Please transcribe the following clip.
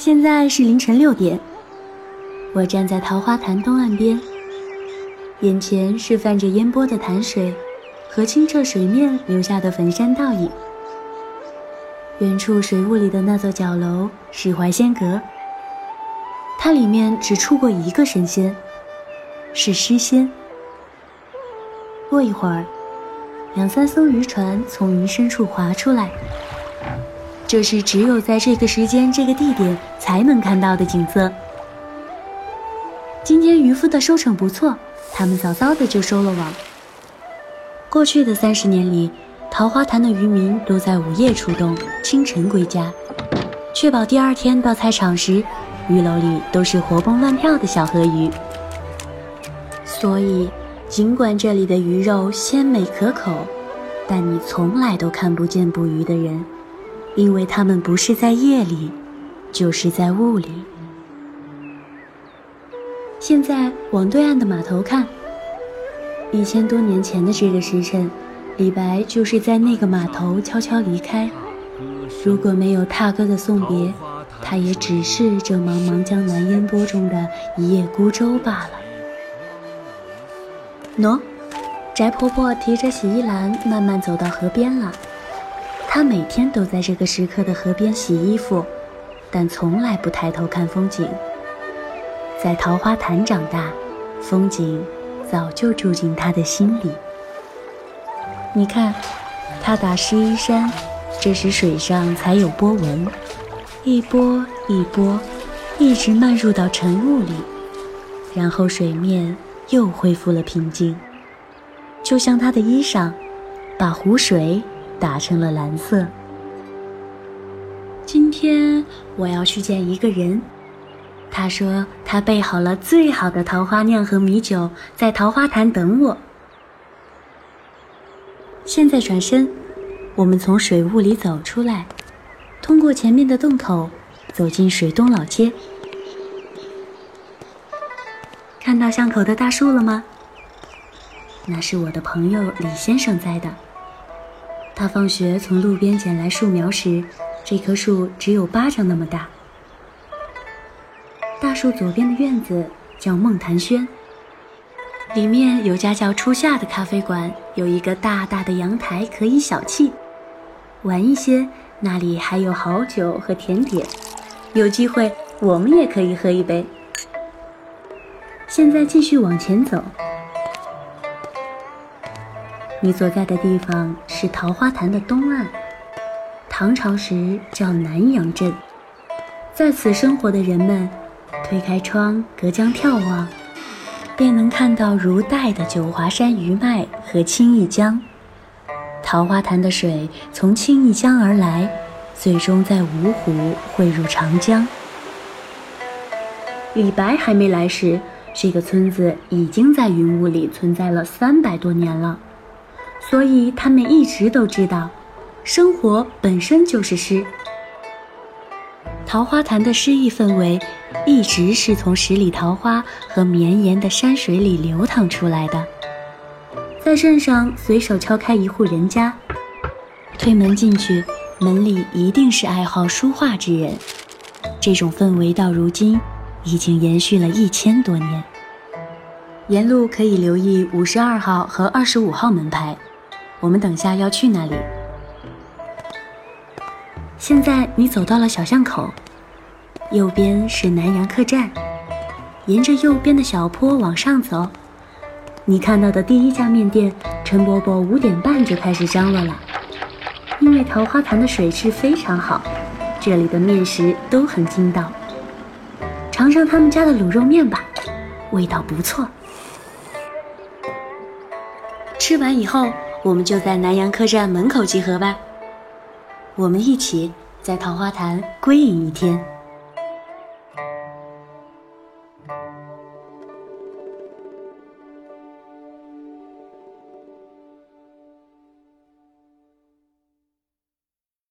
现在是凌晨六点，我站在桃花潭东岸边，眼前是泛着烟波的潭水和清澈水面留下的粉山倒影。远处水雾里的那座角楼是怀仙阁，它里面只出过一个神仙，是诗仙。过一会儿，两三艘渔船从云深处划出来。这是只有在这个时间、这个地点才能看到的景色。今天渔夫的收成不错，他们早早的就收了网。过去的三十年里，桃花潭的渔民都在午夜出动，清晨归家，确保第二天到菜场时，鱼篓里都是活蹦乱跳的小河鱼。所以，尽管这里的鱼肉鲜美可口，但你从来都看不见捕鱼的人。因为他们不是在夜里，就是在雾里。现在往对岸的码头看，一千多年前的这个时辰，李白就是在那个码头悄悄离开。如果没有踏歌的送别，他也只是这茫茫江南烟波中的一叶孤舟罢了。喏，翟婆婆提着洗衣篮慢慢走到河边了。他每天都在这个时刻的河边洗衣服，但从来不抬头看风景。在桃花潭长大，风景早就住进他的心里。你看，他打湿衣衫，这时水上才有波纹，一波一波，一直漫入到晨雾里，然后水面又恢复了平静，就像他的衣裳，把湖水。打成了蓝色。今天我要去见一个人，他说他备好了最好的桃花酿和米酒，在桃花潭等我。现在转身，我们从水雾里走出来，通过前面的洞口，走进水东老街。看到巷口的大树了吗？那是我的朋友李先生栽的。他放学从路边捡来树苗时，这棵树只有巴掌那么大。大树左边的院子叫梦潭轩，里面有家叫初夏的咖啡馆，有一个大大的阳台可以小憩。晚一些，那里还有好酒和甜点，有机会我们也可以喝一杯。现在继续往前走。你所在的地方是桃花潭的东岸，唐朝时叫南阳镇。在此生活的人们，推开窗，隔江眺望，便能看到如带的九华山余脉和青弋江。桃花潭的水从青弋江而来，最终在芜湖汇入长江。李白还没来时，这个村子已经在云雾里存在了三百多年了。所以他们一直都知道，生活本身就是诗。桃花潭的诗意氛围，一直是从十里桃花和绵延的山水里流淌出来的。在镇上随手敲开一户人家，推门进去，门里一定是爱好书画之人。这种氛围到如今，已经延续了一千多年。沿路可以留意五十二号和二十五号门牌。我们等下要去那里。现在你走到了小巷口，右边是南洋客栈。沿着右边的小坡往上走，你看到的第一家面店，陈伯伯五点半就开始张罗了。因为桃花潭的水质非常好，这里的面食都很筋道。尝尝他们家的卤肉面吧，味道不错。吃完以后。我们就在南阳客栈门口集合吧，我们一起在桃花潭归隐一天。